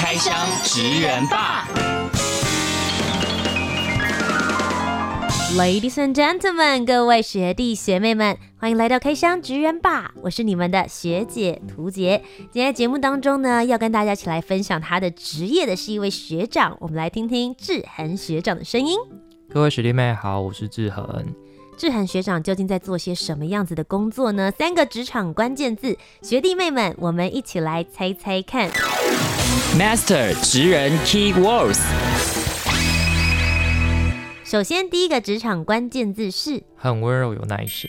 开箱职人吧，Ladies and gentlemen，各位学弟学妹们，欢迎来到开箱职人吧，我是你们的学姐涂洁。今天节目当中呢，要跟大家一起来分享他的职业的是一位学长，我们来听听志恒学长的声音。各位学弟妹好，我是志恒。志涵学长究竟在做些什么样子的工作呢？三个职场关键字，学弟妹们，我们一起来猜猜看。Master 职人 Key Words。首先，第一个职场关键字是很温柔有耐心。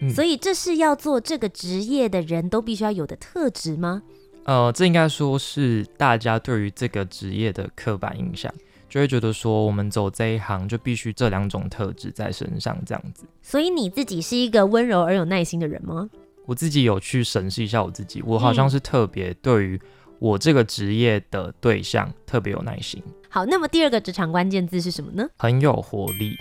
嗯，所以这是要做这个职业的人都必须要有的特质吗？呃，这应该说是大家对于这个职业的刻板印象。就会觉得说，我们走这一行就必须这两种特质在身上，这样子。所以你自己是一个温柔而有耐心的人吗？我自己有去审视一下我自己，我好像是特别对于我这个职业的对象特别有耐心。好，那么第二个职场关键字是什么呢？很有活力。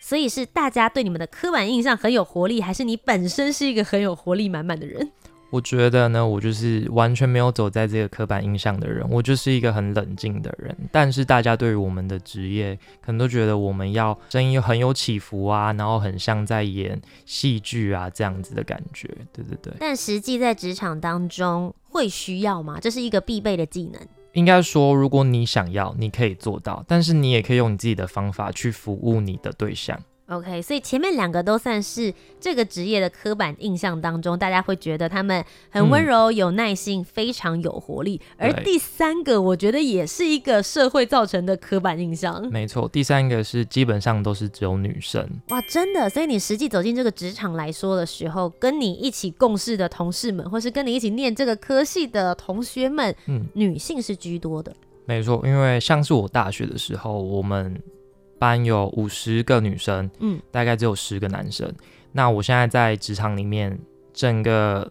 所以是大家对你们的刻板印象很有活力，还是你本身是一个很有活力满满的人？我觉得呢，我就是完全没有走在这个刻板印象的人，我就是一个很冷静的人。但是大家对于我们的职业，可能都觉得我们要声音很有起伏啊，然后很像在演戏剧啊这样子的感觉。对对对。但实际在职场当中会需要吗？这是一个必备的技能。应该说，如果你想要，你可以做到，但是你也可以用你自己的方法去服务你的对象。OK，所以前面两个都算是这个职业的刻板印象当中，大家会觉得他们很温柔、有耐心、嗯、非常有活力。而第三个，我觉得也是一个社会造成的刻板印象。没错，第三个是基本上都是只有女生。哇，真的！所以你实际走进这个职场来说的时候，跟你一起共事的同事们，或是跟你一起念这个科系的同学们，嗯，女性是居多的。没错，因为像是我大学的时候，我们。班有五十个女生，嗯，大概只有十个男生。那我现在在职场里面，整个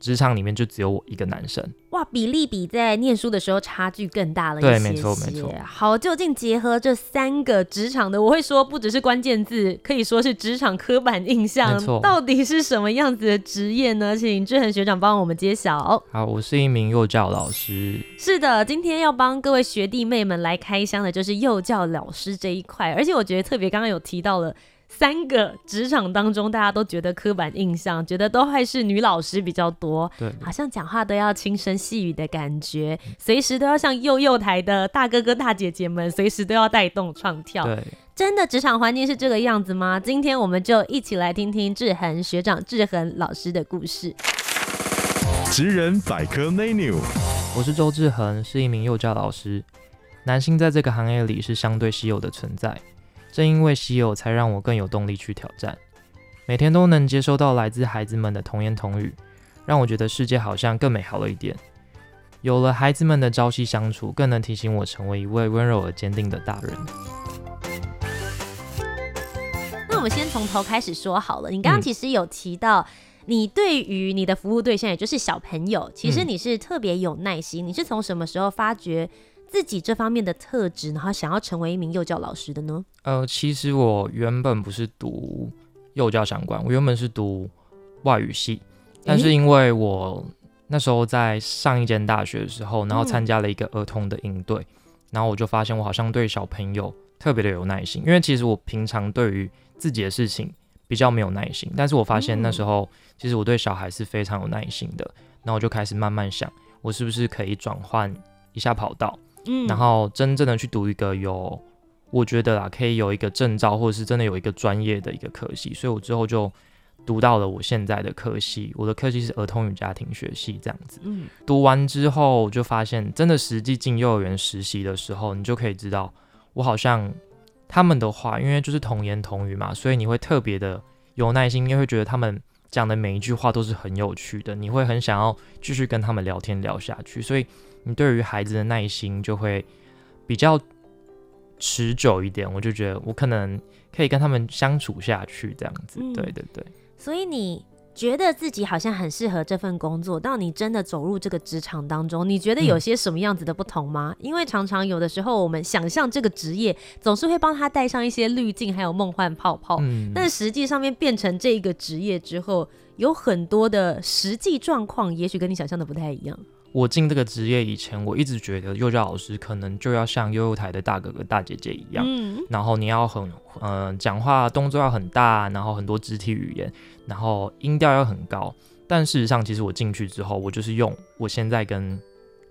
职场里面就只有我一个男生。哇，比例比在念书的时候差距更大了一些些。对，没错，没错。好，究竟结合这三个职场的，我会说不只是关键字，可以说是职场刻板印象。没错。到底是什么样子的职业呢？请志恒学长帮我们揭晓。好，我是一名幼教老师。是的，今天要帮各位学弟妹们来开箱的就是幼教老师这一块，而且我觉得特别，刚刚有提到了。三个职场当中，大家都觉得刻板印象，觉得都还是女老师比较多，对，好像讲话都要轻声细语的感觉，随时都要像幼幼台的大哥哥大姐姐们，随时都要带动唱跳。对，真的职场环境是这个样子吗？今天我们就一起来听听志恒学长、志恒老师的故事。职人百科 menu，我是周志恒，是一名幼教老师。男性在这个行业里是相对稀有的存在。正因为稀有，才让我更有动力去挑战。每天都能接收到来自孩子们的童言童语，让我觉得世界好像更美好了一点。有了孩子们的朝夕相处，更能提醒我成为一位温柔而坚定的大人。那我们先从头开始说好了。你刚刚其实有提到，嗯、你对于你的服务对象，也就是小朋友，其实你是特别有耐心。嗯、你是从什么时候发觉自己这方面的特质，然后想要成为一名幼教老师的呢？呃，其实我原本不是读幼教相关，我原本是读外语系，但是因为我那时候在上一间大学的时候，然后参加了一个儿童的营队，嗯、然后我就发现我好像对小朋友特别的有耐心，因为其实我平常对于自己的事情比较没有耐心，但是我发现那时候其实我对小孩是非常有耐心的，然后我就开始慢慢想，我是不是可以转换一下跑道，嗯，然后真正的去读一个有。我觉得啊，可以有一个证照，或者是真的有一个专业的一个科系，所以我之后就读到了我现在的科系。我的科系是儿童与家庭学系，这样子。嗯，读完之后就发现，真的实际进幼儿园实习的时候，你就可以知道，我好像他们的话，因为就是童言童语嘛，所以你会特别的有耐心，因为会觉得他们讲的每一句话都是很有趣的，你会很想要继续跟他们聊天聊下去，所以你对于孩子的耐心就会比较持久一点，我就觉得我可能可以跟他们相处下去，这样子。嗯、对对对。所以你觉得自己好像很适合这份工作，到你真的走入这个职场当中，你觉得有些什么样子的不同吗？嗯、因为常常有的时候我们想象这个职业，总是会帮他带上一些滤镜，还有梦幻泡泡。嗯。但实际上面变成这个职业之后，有很多的实际状况，也许跟你想象的不太一样。我进这个职业以前，我一直觉得幼教老师可能就要像幼幼台的大哥哥大姐姐一样，嗯、然后你要很嗯讲话动作要很大，然后很多肢体语言，然后音调要很高。但事实上，其实我进去之后，我就是用我现在跟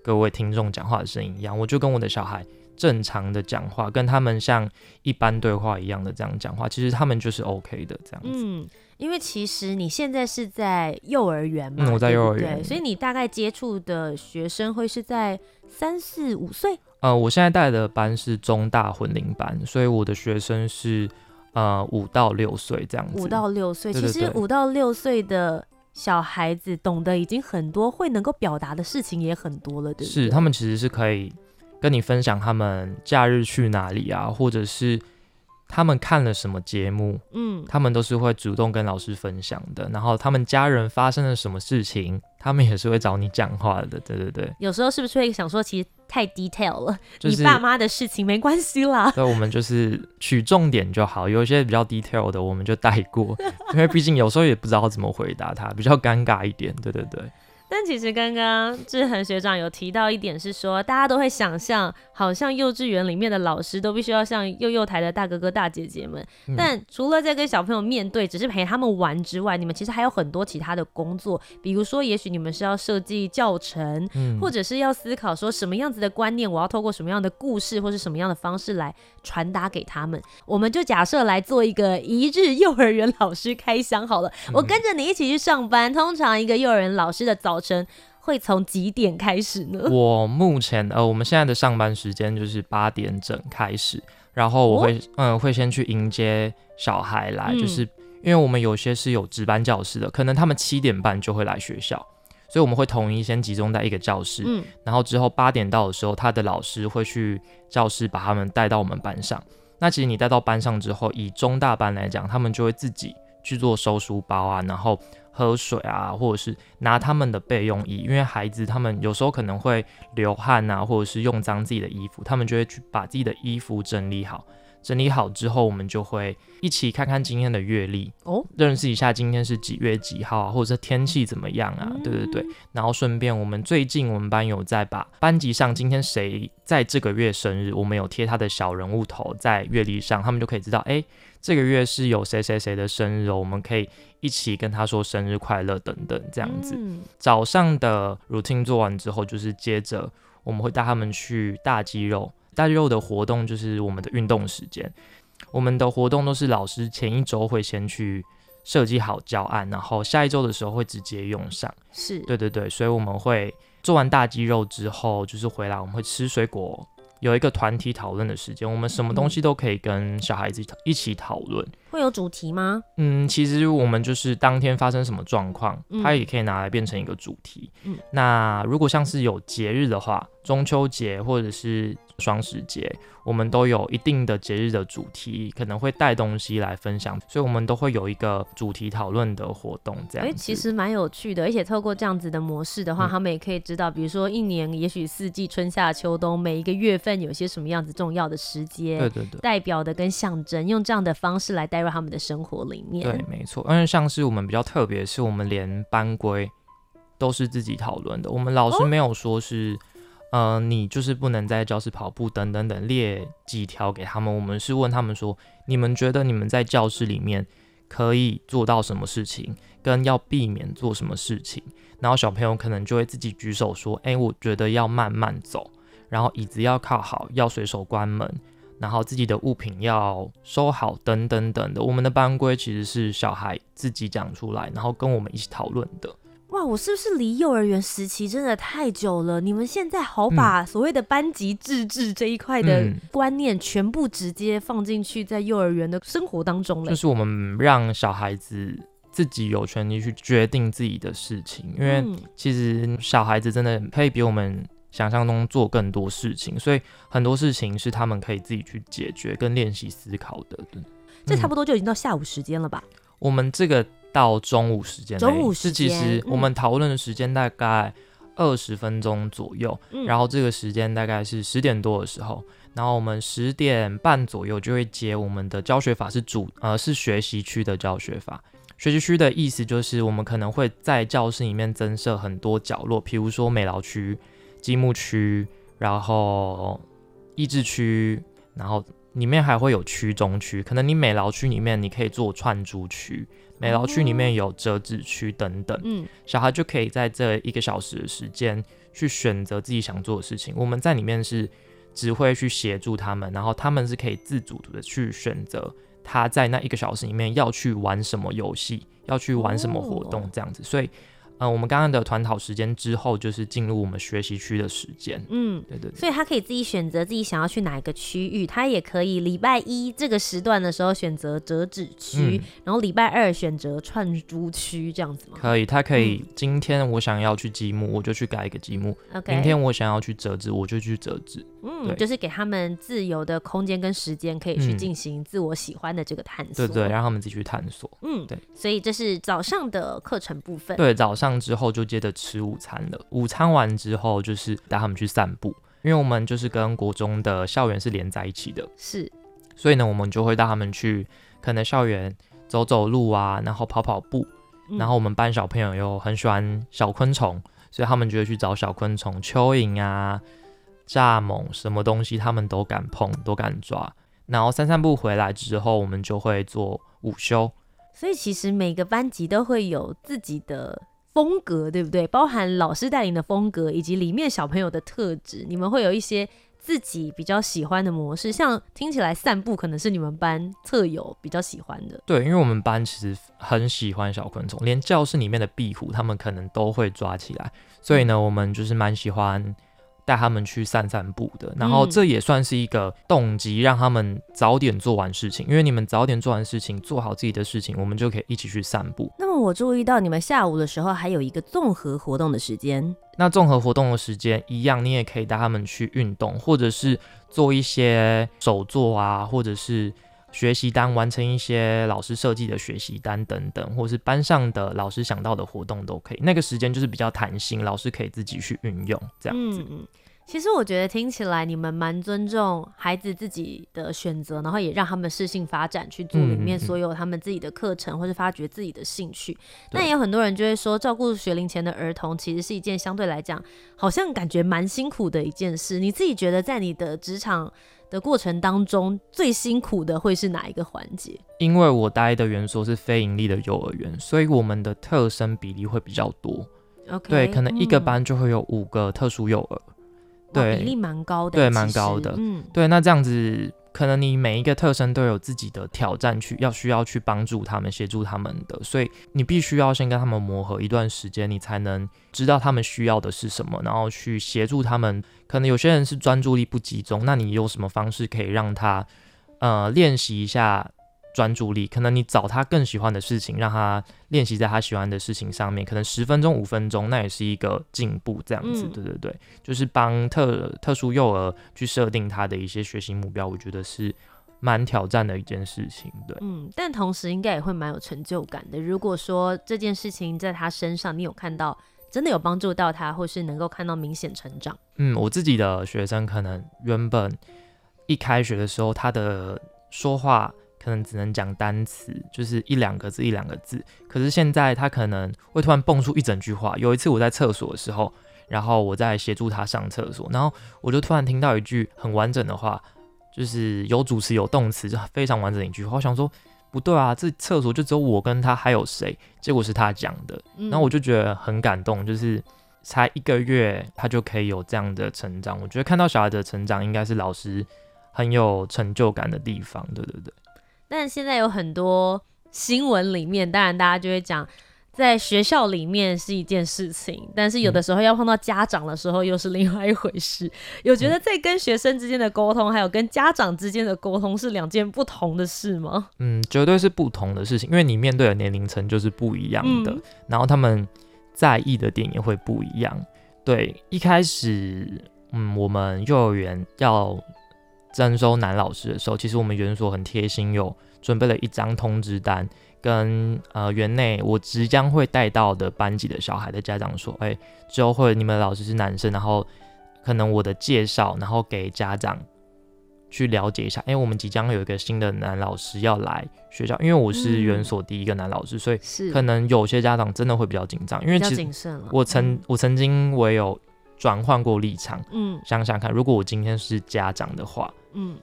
各位听众讲话的声音一样，我就跟我的小孩正常的讲话，跟他们像一般对话一样的这样讲话，其实他们就是 OK 的这样子。嗯因为其实你现在是在幼儿园嘛，嗯，我在幼儿园，对，所以你大概接触的学生会是在三四五岁。呃，我现在带的班是中大混龄班，所以我的学生是呃五到六岁这样子。五到六岁，其实五到六岁的小孩子懂得已经很多，会能够表达的事情也很多了，对不对？是，他们其实是可以跟你分享他们假日去哪里啊，或者是。他们看了什么节目？嗯，他们都是会主动跟老师分享的。然后他们家人发生了什么事情，他们也是会找你讲话的。对对对。有时候是不是会想说，其实太 detail 了？就是、你爸妈的事情没关系啦。对，我们就是取重点就好。有一些比较 detail 的，我们就带过，因为毕竟有时候也不知道怎么回答他，比较尴尬一点。对对对。但其实刚刚志恒学长有提到一点是说，大家都会想象，好像幼稚园里面的老师都必须要像幼幼台的大哥哥大姐姐们。嗯、但除了在跟小朋友面对，只是陪他们玩之外，你们其实还有很多其他的工作，比如说，也许你们是要设计教程，嗯、或者是要思考说什么样子的观念，我要透过什么样的故事或是什么样的方式来传达给他们。我们就假设来做一个一日幼儿园老师开箱好了，我跟着你一起去上班。通常一个幼儿园老师的早晨会从几点开始呢？我目前呃，我们现在的上班时间就是八点整开始，然后我会、哦、嗯会先去迎接小孩来，嗯、就是因为我们有些是有值班教师的，可能他们七点半就会来学校，所以我们会统一先集中在一个教室，嗯，然后之后八点到的时候，他的老师会去教室把他们带到我们班上。那其实你带到班上之后，以中大班来讲，他们就会自己去做收书包啊，然后。喝水啊，或者是拿他们的备用衣，因为孩子他们有时候可能会流汗啊，或者是用脏自己的衣服，他们就会去把自己的衣服整理好。整理好之后，我们就会一起看看今天的月历哦，认识一下今天是几月几号啊，或者是天气怎么样啊？对对对，然后顺便我们最近我们班有在把班级上今天谁在这个月生日，我们有贴他的小人物头在月历上，他们就可以知道，哎，这个月是有谁谁谁的生日哦，我们可以一起跟他说生日快乐等等这样子。早上的 routine 做完之后，就是接着我们会带他们去大肌肉。大肌肉的活动就是我们的运动时间，我们的活动都是老师前一周会先去设计好教案，然后下一周的时候会直接用上。是，对对对，所以我们会做完大肌肉之后，就是回来我们会吃水果，有一个团体讨论的时间，我们什么东西都可以跟小孩子一起讨论。会有主题吗？嗯，其实我们就是当天发生什么状况，它也可以拿来变成一个主题。嗯，那如果像是有节日的话，中秋节或者是双十节，我们都有一定的节日的主题，可能会带东西来分享，所以我们都会有一个主题讨论的活动，这样。哎、欸，其实蛮有趣的，而且透过这样子的模式的话，嗯、他们也可以知道，比如说一年也许四季春夏秋冬，每一个月份有些什么样子重要的时间，对对对，代表的跟象征，用这样的方式来带入他们的生活里面。对，没错。因为像是我们比较特别，是我们连班规都是自己讨论的，我们老师没有说是。哦呃，你就是不能在教室跑步，等等等，列几条给他们。我们是问他们说，你们觉得你们在教室里面可以做到什么事情，跟要避免做什么事情。然后小朋友可能就会自己举手说，哎，我觉得要慢慢走，然后椅子要靠好，要随手关门，然后自己的物品要收好，等等等的。我们的班规其实是小孩自己讲出来，然后跟我们一起讨论的。哇，我是不是离幼儿园时期真的太久了？你们现在好把所谓的班级自治这一块的观念全部直接放进去在幼儿园的生活当中了。就是我们让小孩子自己有权利去决定自己的事情，因为其实小孩子真的可以比我们想象中做更多事情，所以很多事情是他们可以自己去解决跟练习思考的。对，这差不多就已经到下午时间了吧？我们这个到中午时间，中午时间，是其实我们讨论的时间大概二十分钟左右，嗯、然后这个时间大概是十点多的时候，然后我们十点半左右就会接我们的教学法是主呃是学习区的教学法。学习区的意思就是我们可能会在教室里面增设很多角落，比如说美劳区。积木区，然后益智区，然后里面还会有区中区。可能你美劳区里面你可以做串珠区，美劳区里面有折纸区等等。嗯，小孩就可以在这一个小时的时间去选择自己想做的事情。我们在里面是只会去协助他们，然后他们是可以自主的去选择他在那一个小时里面要去玩什么游戏，要去玩什么活动这样子。所以。嗯，我们刚刚的团讨时间之后，就是进入我们学习区的时间。嗯，对，对对。所以他可以自己选择自己想要去哪一个区域，他也可以礼拜一这个时段的时候选择折纸区，嗯、然后礼拜二选择串珠区，这样子吗？可以，他可以。今天我想要去积木，我就去改一个积木。OK。明天我想要去折纸，我就去折纸。嗯，就是给他们自由的空间跟时间，可以去进行自我喜欢的这个探索。对，对对，让他们自己去探索。嗯，对。所以这是早上的课程部分。对，早上之后就接着吃午餐了。午餐完之后，就是带他们去散步，因为我们就是跟国中的校园是连在一起的。是。所以呢，我们就会带他们去可能校园走走路啊，然后跑跑步。嗯、然后我们班小朋友又很喜欢小昆虫，所以他们就会去找小昆虫，蚯蚓啊。蚱蜢什么东西他们都敢碰，都敢抓。然后散散步回来之后，我们就会做午休。所以其实每个班级都会有自己的风格，对不对？包含老师带领的风格，以及里面小朋友的特质。你们会有一些自己比较喜欢的模式，像听起来散步可能是你们班特有比较喜欢的。对，因为我们班其实很喜欢小昆虫，连教室里面的壁虎他们可能都会抓起来。所以呢，我们就是蛮喜欢。带他们去散散步的，然后这也算是一个动机，让他们早点做完事情。因为你们早点做完事情，做好自己的事情，我们就可以一起去散步。那么我注意到你们下午的时候还有一个综合活动的时间。那综合活动的时间一样，你也可以带他们去运动，或者是做一些手作啊，或者是。学习单完成一些老师设计的学习单等等，或是班上的老师想到的活动都可以。那个时间就是比较弹性，老师可以自己去运用这样子。嗯，其实我觉得听起来你们蛮尊重孩子自己的选择，然后也让他们适性发展去做里面所有他们自己的课程，或是发掘自己的兴趣。那、嗯、也有很多人就会说，照顾学龄前的儿童其实是一件相对来讲好像感觉蛮辛苦的一件事。你自己觉得在你的职场的过程当中，最辛苦的会是哪一个环节？因为我待的园所是非盈利的幼儿园，所以我们的特生比例会比较多。对，可能一个班就会有五个特殊幼儿，嗯、对，比例蛮高的，对，蛮高的。嗯，对，那这样子。可能你每一个特生都有自己的挑战，去要需要去帮助他们、协助他们的，所以你必须要先跟他们磨合一段时间，你才能知道他们需要的是什么，然后去协助他们。可能有些人是专注力不集中，那你有什么方式可以让他呃练习一下？专注力，可能你找他更喜欢的事情，让他练习在他喜欢的事情上面，可能十分钟、五分钟，那也是一个进步。这样子，嗯、对对对，就是帮特特殊幼儿去设定他的一些学习目标，我觉得是蛮挑战的一件事情。对，嗯，但同时应该也会蛮有成就感的。如果说这件事情在他身上，你有看到真的有帮助到他，或是能够看到明显成长。嗯，我自己的学生可能原本一开学的时候，他的说话。可能只能讲单词，就是一两个字一两个字。可是现在他可能会突然蹦出一整句话。有一次我在厕所的时候，然后我在协助他上厕所，然后我就突然听到一句很完整的话，就是有主词有动词，就非常完整的一句话。我想说不对啊，这厕所就只有我跟他，还有谁？结果是他讲的，然后我就觉得很感动，就是才一个月他就可以有这样的成长。我觉得看到小孩的成长，应该是老师很有成就感的地方。对对对。但现在有很多新闻里面，当然大家就会讲，在学校里面是一件事情，但是有的时候要碰到家长的时候又是另外一回事。有觉得在跟学生之间的沟通，还有跟家长之间的沟通是两件不同的事吗？嗯，绝对是不同的事情，因为你面对的年龄层就是不一样的，嗯、然后他们在意的点也会不一样。对，一开始，嗯，我们幼儿园要征收男老师的时候，其实我们园所很贴心，有准备了一张通知单，跟呃园内我即将会带到的班级的小孩的家长说，哎，之后会你们老师是男生，然后可能我的介绍，然后给家长去了解一下，哎，我们即将有一个新的男老师要来学校，因为我是园所第一个男老师，嗯、所以可能有些家长真的会比较紧张，因为其实我曾我曾经我有。转换过立场，嗯，想想看，如果我今天是家长的话，嗯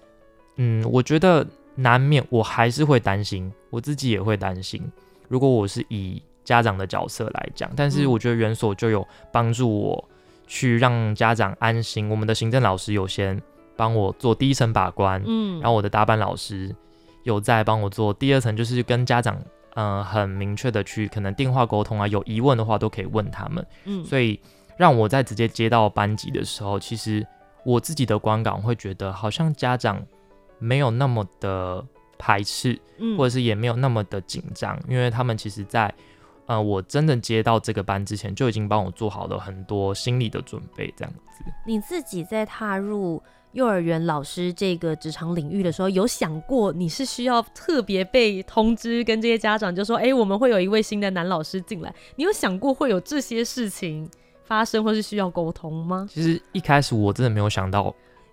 嗯，我觉得难免我还是会担心，我自己也会担心。如果我是以家长的角色来讲，但是我觉得园所就有帮助我去让家长安心。我们的行政老师有先帮我做第一层把关，嗯，然后我的大班老师有在帮我做第二层，就是跟家长嗯、呃、很明确的去可能电话沟通啊，有疑问的话都可以问他们，嗯，所以。让我在直接接到班级的时候，其实我自己的观感会觉得，好像家长没有那么的排斥，嗯，或者是也没有那么的紧张，因为他们其实在，呃，我真的接到这个班之前，就已经帮我做好了很多心理的准备，这样子。你自己在踏入幼儿园老师这个职场领域的时候，有想过你是需要特别被通知，跟这些家长就说，哎，我们会有一位新的男老师进来，你有想过会有这些事情发生或是需要沟通吗？其实一开始我真的没有想到，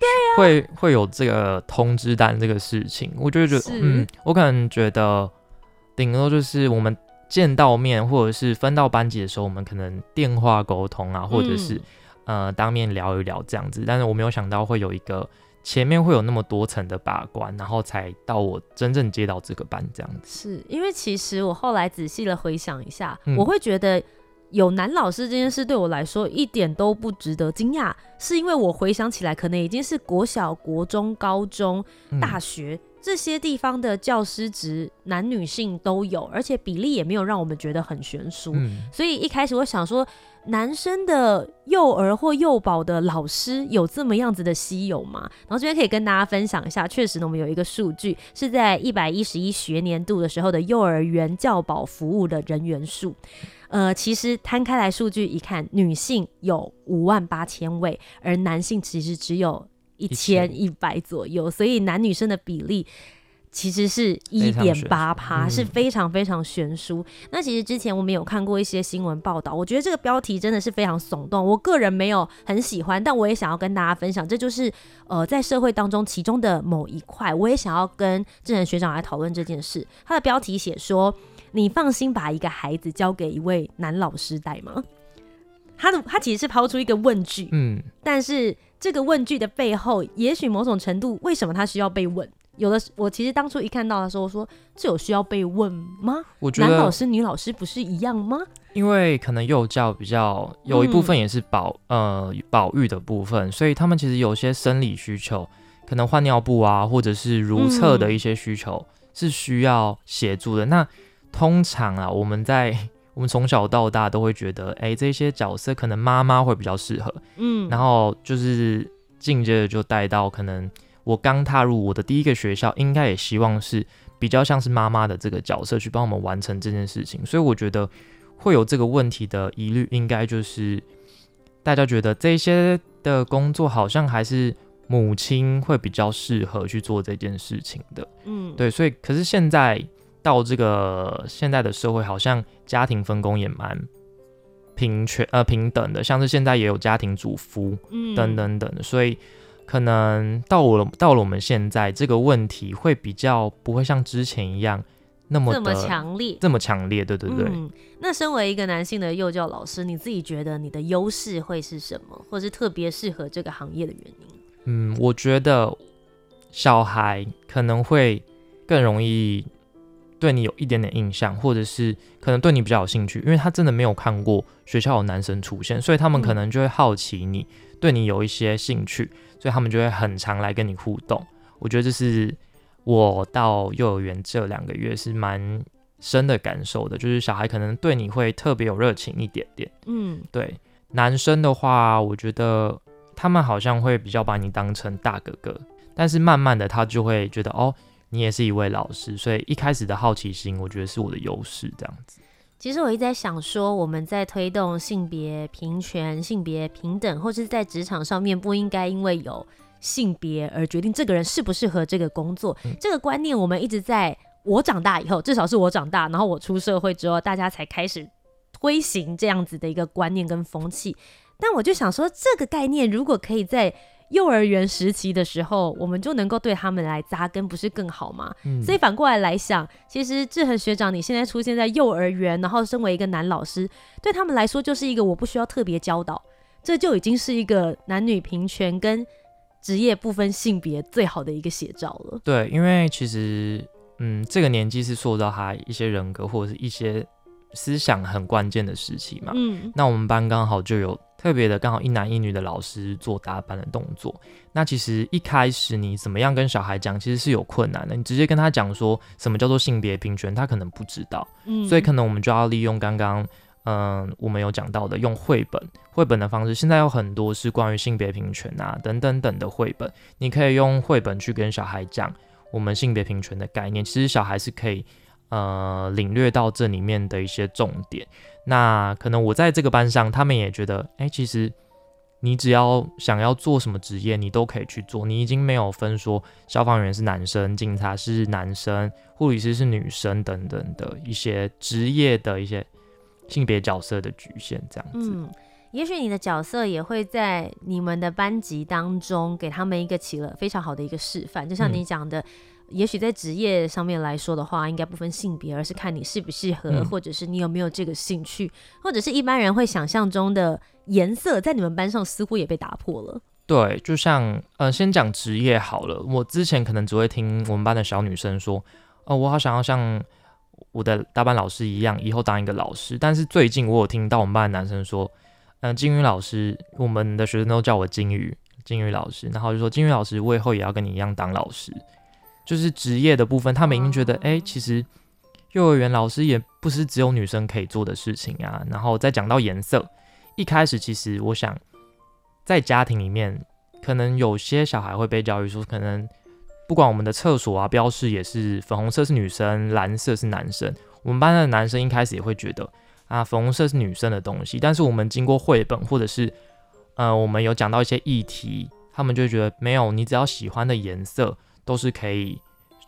对啊，会会有这个通知单这个事情。我就觉得，嗯，我可能觉得顶多就是我们见到面或者是分到班级的时候，我们可能电话沟通啊，或者是、嗯、呃当面聊一聊这样子。但是我没有想到会有一个前面会有那么多层的把关，然后才到我真正接到这个班这样子。是因为其实我后来仔细的回想一下，嗯、我会觉得。有男老师这件事对我来说一点都不值得惊讶，是因为我回想起来，可能已经是国小、国中、高中、大学、嗯、这些地方的教师职，男女性都有，而且比例也没有让我们觉得很悬殊。嗯、所以一开始我想说，男生的幼儿或幼保的老师有这么样子的稀有吗？然后这边可以跟大家分享一下，确实呢，我们有一个数据是在一百一十一学年度的时候的幼儿园教保服务的人员数。呃，其实摊开来数据一看，女性有五万八千位，而男性其实只有一千一百左右，所以男女生的比例其实是一点八趴，是非常非常悬殊。嗯、那其实之前我们有看过一些新闻报道，我觉得这个标题真的是非常耸动，我个人没有很喜欢，但我也想要跟大家分享，这就是呃在社会当中其中的某一块，我也想要跟智仁学长来讨论这件事。他的标题写说。你放心把一个孩子交给一位男老师带吗？他的他其实是抛出一个问句，嗯，但是这个问句的背后，也许某种程度，为什么他需要被问？有的我其实当初一看到的时候，说这有需要被问吗？我觉得男老师、女老师不是一样吗？因为可能幼教比较有一部分也是保、嗯、呃保育的部分，所以他们其实有些生理需求，可能换尿布啊，或者是如厕的一些需求、嗯、是需要协助的。那通常啊，我们在我们从小到大都会觉得，哎、欸，这些角色可能妈妈会比较适合，嗯，然后就是进阶的就带到可能我刚踏入我的第一个学校，应该也希望是比较像是妈妈的这个角色去帮我们完成这件事情，所以我觉得会有这个问题的疑虑，应该就是大家觉得这些的工作好像还是母亲会比较适合去做这件事情的，嗯，对，所以可是现在。到这个现在的社会，好像家庭分工也蛮平权呃平等的，像是现在也有家庭主夫，嗯，等等等，所以可能到了到了我们现在这个问题会比较不会像之前一样那么这么强烈，这么强烈，对对对。嗯，那身为一个男性的幼教老师，你自己觉得你的优势会是什么，或是特别适合这个行业的原因？嗯，我觉得小孩可能会更容易。对你有一点点印象，或者是可能对你比较有兴趣，因为他真的没有看过学校有男生出现，所以他们可能就会好奇你，对你有一些兴趣，所以他们就会很常来跟你互动。我觉得这是我到幼儿园这两个月是蛮深的感受的，就是小孩可能对你会特别有热情一点点。嗯，对，男生的话，我觉得他们好像会比较把你当成大哥哥，但是慢慢的他就会觉得哦。你也是一位老师，所以一开始的好奇心，我觉得是我的优势。这样子，其实我一直在想说，我们在推动性别平权、性别平等，或是在职场上面，不应该因为有性别而决定这个人适不适合这个工作。嗯、这个观念，我们一直在我长大以后，至少是我长大，然后我出社会之后，大家才开始推行这样子的一个观念跟风气。但我就想说，这个概念如果可以在幼儿园时期的时候，我们就能够对他们来扎根，不是更好吗？嗯、所以反过来来想，其实志恒学长，你现在出现在幼儿园，然后身为一个男老师，对他们来说就是一个我不需要特别教导，这就已经是一个男女平权跟职业不分性别最好的一个写照了。对，因为其实，嗯，这个年纪是塑造他一些人格或者是一些思想很关键的时期嘛。嗯，那我们班刚好就有。特别的，刚好一男一女的老师做搭班的动作。那其实一开始你怎么样跟小孩讲，其实是有困难的。你直接跟他讲说什么叫做性别平权，他可能不知道。嗯，所以可能我们就要利用刚刚，嗯，我们有讲到的，用绘本、绘本的方式。现在有很多是关于性别平权啊，等等等的绘本，你可以用绘本去跟小孩讲我们性别平权的概念。其实小孩是可以，呃，领略到这里面的一些重点。那可能我在这个班上，他们也觉得，哎、欸，其实你只要想要做什么职业，你都可以去做。你已经没有分说消防员是男生，警察是男生，护理师是女生等等的一些职业的一些性别角色的局限，这样子。嗯，也许你的角色也会在你们的班级当中给他们一个起了非常好的一个示范，就像你讲的。嗯也许在职业上面来说的话，应该不分性别，而是看你适不适合，嗯、或者是你有没有这个兴趣，或者是一般人会想象中的颜色，在你们班上似乎也被打破了。对，就像呃，先讲职业好了。我之前可能只会听我们班的小女生说，哦、呃，我好想要像我的大班老师一样，以后当一个老师。但是最近我有听到我们班的男生说，嗯、呃，金鱼老师，我们的学生都叫我金鱼，金鱼老师，然后就说金鱼老师，我以后也要跟你一样当老师。就是职业的部分，他们已经觉得，哎、欸，其实幼儿园老师也不是只有女生可以做的事情啊。然后再讲到颜色，一开始其实我想，在家庭里面，可能有些小孩会被教育说，可能不管我们的厕所啊，标示也是粉红色是女生，蓝色是男生。我们班的男生一开始也会觉得，啊，粉红色是女生的东西。但是我们经过绘本，或者是呃，我们有讲到一些议题，他们就觉得没有，你只要喜欢的颜色。都是可以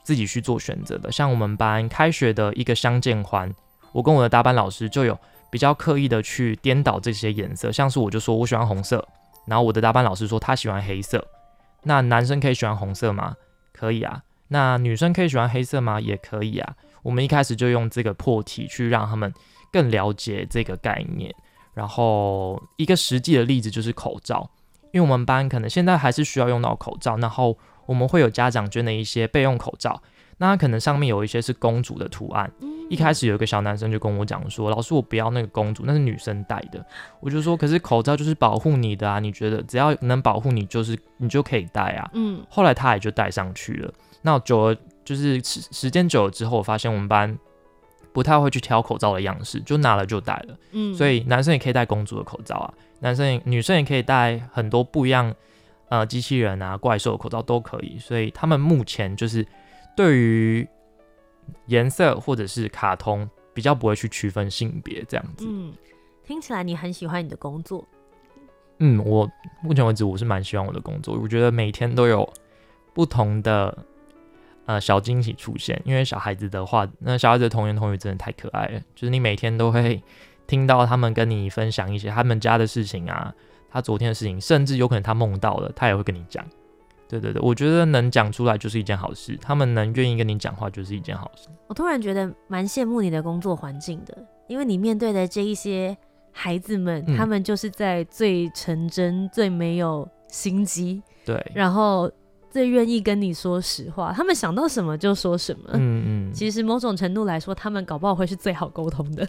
自己去做选择的。像我们班开学的一个相见欢，我跟我的搭班老师就有比较刻意的去颠倒这些颜色。像是我就说我喜欢红色，然后我的搭班老师说他喜欢黑色。那男生可以喜欢红色吗？可以啊。那女生可以喜欢黑色吗？也可以啊。我们一开始就用这个破题去让他们更了解这个概念。然后一个实际的例子就是口罩，因为我们班可能现在还是需要用到口罩，然后。我们会有家长捐的一些备用口罩，那它可能上面有一些是公主的图案。一开始有一个小男生就跟我讲说：“老师，我不要那个公主，那是女生戴的。”我就说：“可是口罩就是保护你的啊，你觉得只要能保护你，就是你就可以戴啊。”嗯，后来他也就戴上去了。那久了，就是时时间久了之后，我发现我们班不太会去挑口罩的样式，就拿了就戴了。嗯，所以男生也可以戴公主的口罩啊，男生女生也可以戴很多不一样。呃，机器人啊，怪兽口罩都可以，所以他们目前就是对于颜色或者是卡通比较不会去区分性别这样子。嗯，听起来你很喜欢你的工作。嗯，我目前为止我是蛮喜欢我的工作，我觉得每天都有不同的呃小惊喜出现。因为小孩子的话，那小孩子的童言童语真的太可爱了，就是你每天都会听到他们跟你分享一些他们家的事情啊。他昨天的事情，甚至有可能他梦到了，他也会跟你讲。对对对，我觉得能讲出来就是一件好事。他们能愿意跟你讲话，就是一件好事。我突然觉得蛮羡慕你的工作环境的，因为你面对的这一些孩子们，嗯、他们就是在最纯真、最没有心机，对，然后最愿意跟你说实话。他们想到什么就说什么。嗯嗯，其实某种程度来说，他们搞不好会是最好沟通的。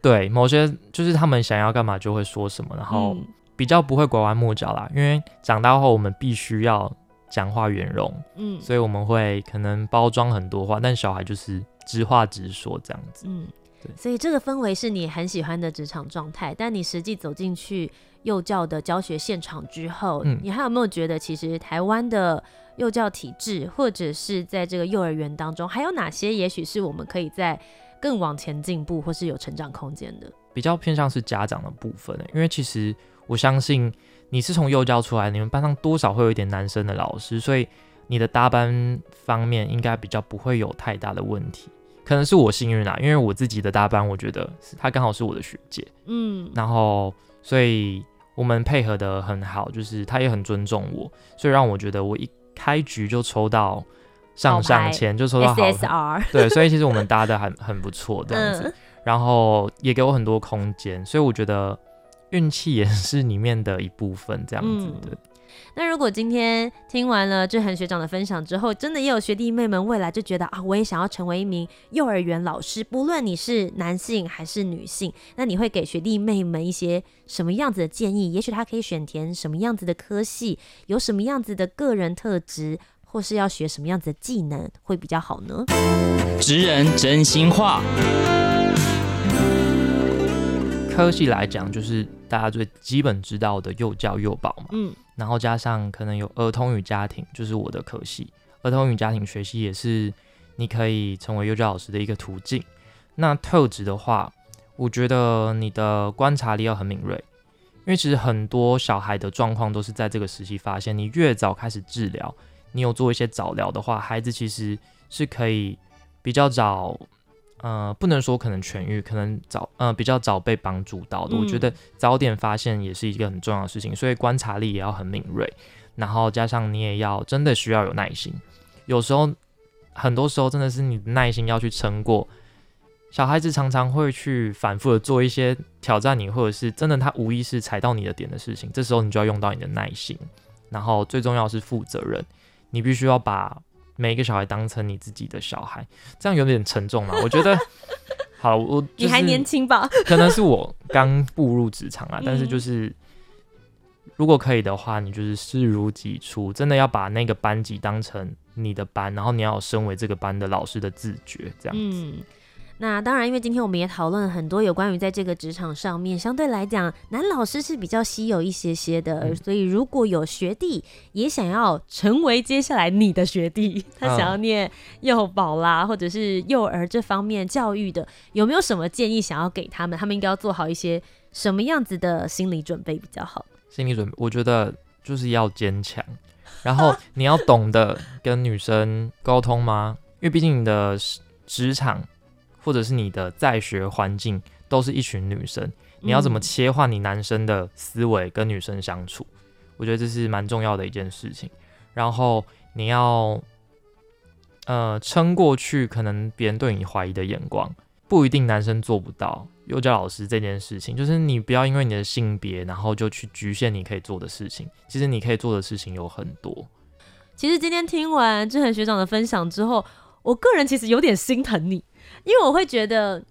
对，某些就是他们想要干嘛就会说什么，然后。嗯比较不会拐弯抹角啦，因为长大后我们必须要讲话圆融，嗯，所以我们会可能包装很多话，但小孩就是直话直说这样子，嗯，对，所以这个氛围是你很喜欢的职场状态，但你实际走进去幼教的教学现场之后，嗯，你还有没有觉得其实台湾的幼教体制，或者是在这个幼儿园当中，还有哪些也许是我们可以在更往前进步，或是有成长空间的？比较偏向是家长的部分，因为其实我相信你是从幼教出来，你们班上多少会有一点男生的老师，所以你的搭班方面应该比较不会有太大的问题。可能是我幸运啦，因为我自己的搭班，我觉得他刚好是我的学姐，嗯，然后所以我们配合的很好，就是他也很尊重我，所以让我觉得我一开局就抽到上上签，就抽到好 SSR，对，所以其实我们搭的很很不错这样子，嗯、然后也给我很多空间，所以我觉得运气也是里面的一部分这样子的。嗯那如果今天听完了志恒学长的分享之后，真的也有学弟妹们未来就觉得啊，我也想要成为一名幼儿园老师，不论你是男性还是女性，那你会给学弟妹们一些什么样子的建议？也许他可以选填什么样子的科系，有什么样子的个人特质，或是要学什么样子的技能会比较好呢？职人真心话。科系来讲，就是大家最基本知道的幼教幼保嘛，嗯，然后加上可能有儿童与家庭，就是我的科系，儿童与家庭学习也是你可以成为幼教老师的一个途径。那特质的话，我觉得你的观察力要很敏锐，因为其实很多小孩的状况都是在这个时期发现。你越早开始治疗，你有做一些早疗的话，孩子其实是可以比较早。呃，不能说可能痊愈，可能早呃比较早被帮助到的。嗯、我觉得早点发现也是一个很重要的事情，所以观察力也要很敏锐，然后加上你也要真的需要有耐心。有时候，很多时候真的是你的耐心要去撑过。小孩子常常会去反复的做一些挑战你，或者是真的他无意识踩到你的点的事情，这时候你就要用到你的耐心，然后最重要是负责任，你必须要把。每一个小孩当成你自己的小孩，这样有点沉重嘛？我觉得，好，我、就是、你还年轻吧？可能是我刚步入职场啊，但是就是如果可以的话，你就是视如己出，真的要把那个班级当成你的班，然后你要有身为这个班的老师的自觉，这样子。嗯那当然，因为今天我们也讨论了很多有关于在这个职场上面，相对来讲，男老师是比较稀有一些些的。嗯、所以如果有学弟也想要成为接下来你的学弟，他想要念幼保啦，或者是幼儿这方面教育的，有没有什么建议想要给他们？他们应该要做好一些什么样子的心理准备比较好？心理准备，我觉得就是要坚强，然后你要懂得跟女生沟通吗？因为毕竟你的职场。或者是你的在学环境都是一群女生，你要怎么切换你男生的思维跟女生相处？嗯、我觉得这是蛮重要的一件事情。然后你要呃撑过去，可能别人对你怀疑的眼光，不一定男生做不到。幼教老师这件事情，就是你不要因为你的性别，然后就去局限你可以做的事情。其实你可以做的事情有很多。其实今天听完志恒学长的分享之后，我个人其实有点心疼你。因为我会觉得，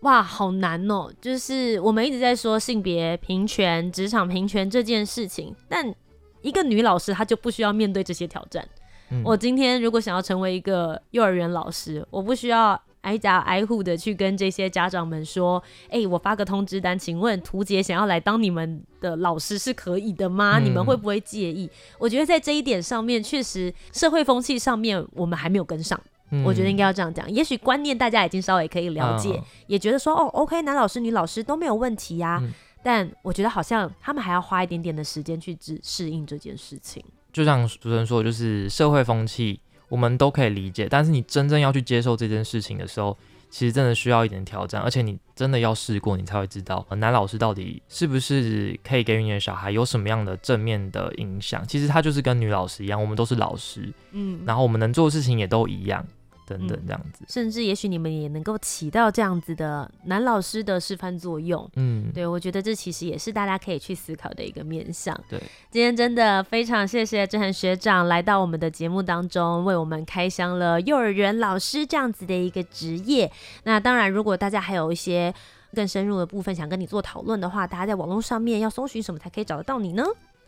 哇，好难哦！就是我们一直在说性别平权、职场平权这件事情，但一个女老师她就不需要面对这些挑战。嗯、我今天如果想要成为一个幼儿园老师，我不需要挨家挨户的去跟这些家长们说：“哎、欸，我发个通知单，请问图姐想要来当你们的老师是可以的吗？嗯、你们会不会介意？”我觉得在这一点上面，确实社会风气上面我们还没有跟上。我觉得应该要这样讲，也许观念大家已经稍微可以了解，嗯、也觉得说哦，OK，男老师、女老师都没有问题呀、啊。嗯、但我觉得好像他们还要花一点点的时间去适适应这件事情。就像主持人说，就是社会风气，我们都可以理解，但是你真正要去接受这件事情的时候，其实真的需要一点挑战，而且你真的要试过，你才会知道男老师到底是不是可以给予你的小孩有什么样的正面的影响。其实他就是跟女老师一样，我们都是老师，嗯，然后我们能做的事情也都一样。等等，这样子，甚至也许你们也能够起到这样子的男老师的示范作用。嗯，对，我觉得这其实也是大家可以去思考的一个面向。对，今天真的非常谢谢郑恒学长来到我们的节目当中，为我们开箱了幼儿园老师这样子的一个职业。那当然，如果大家还有一些更深入的部分想跟你做讨论的话，大家在网络上面要搜寻什么才可以找得到你呢？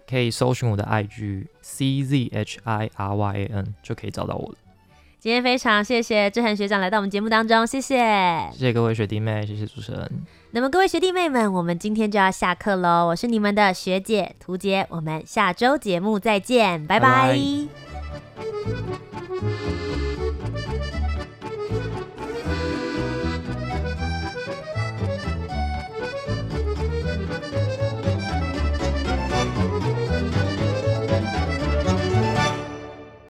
可以搜寻我的 IG C Z H I R Y A N 就可以找到我了。今天非常谢谢志恒学长来到我们节目当中谢谢。谢谢各位学弟妹谢谢主持人。那么各位学弟妹们我们今天就要下课喽我是你们的学姐涂洁我们下周节目再见拜拜。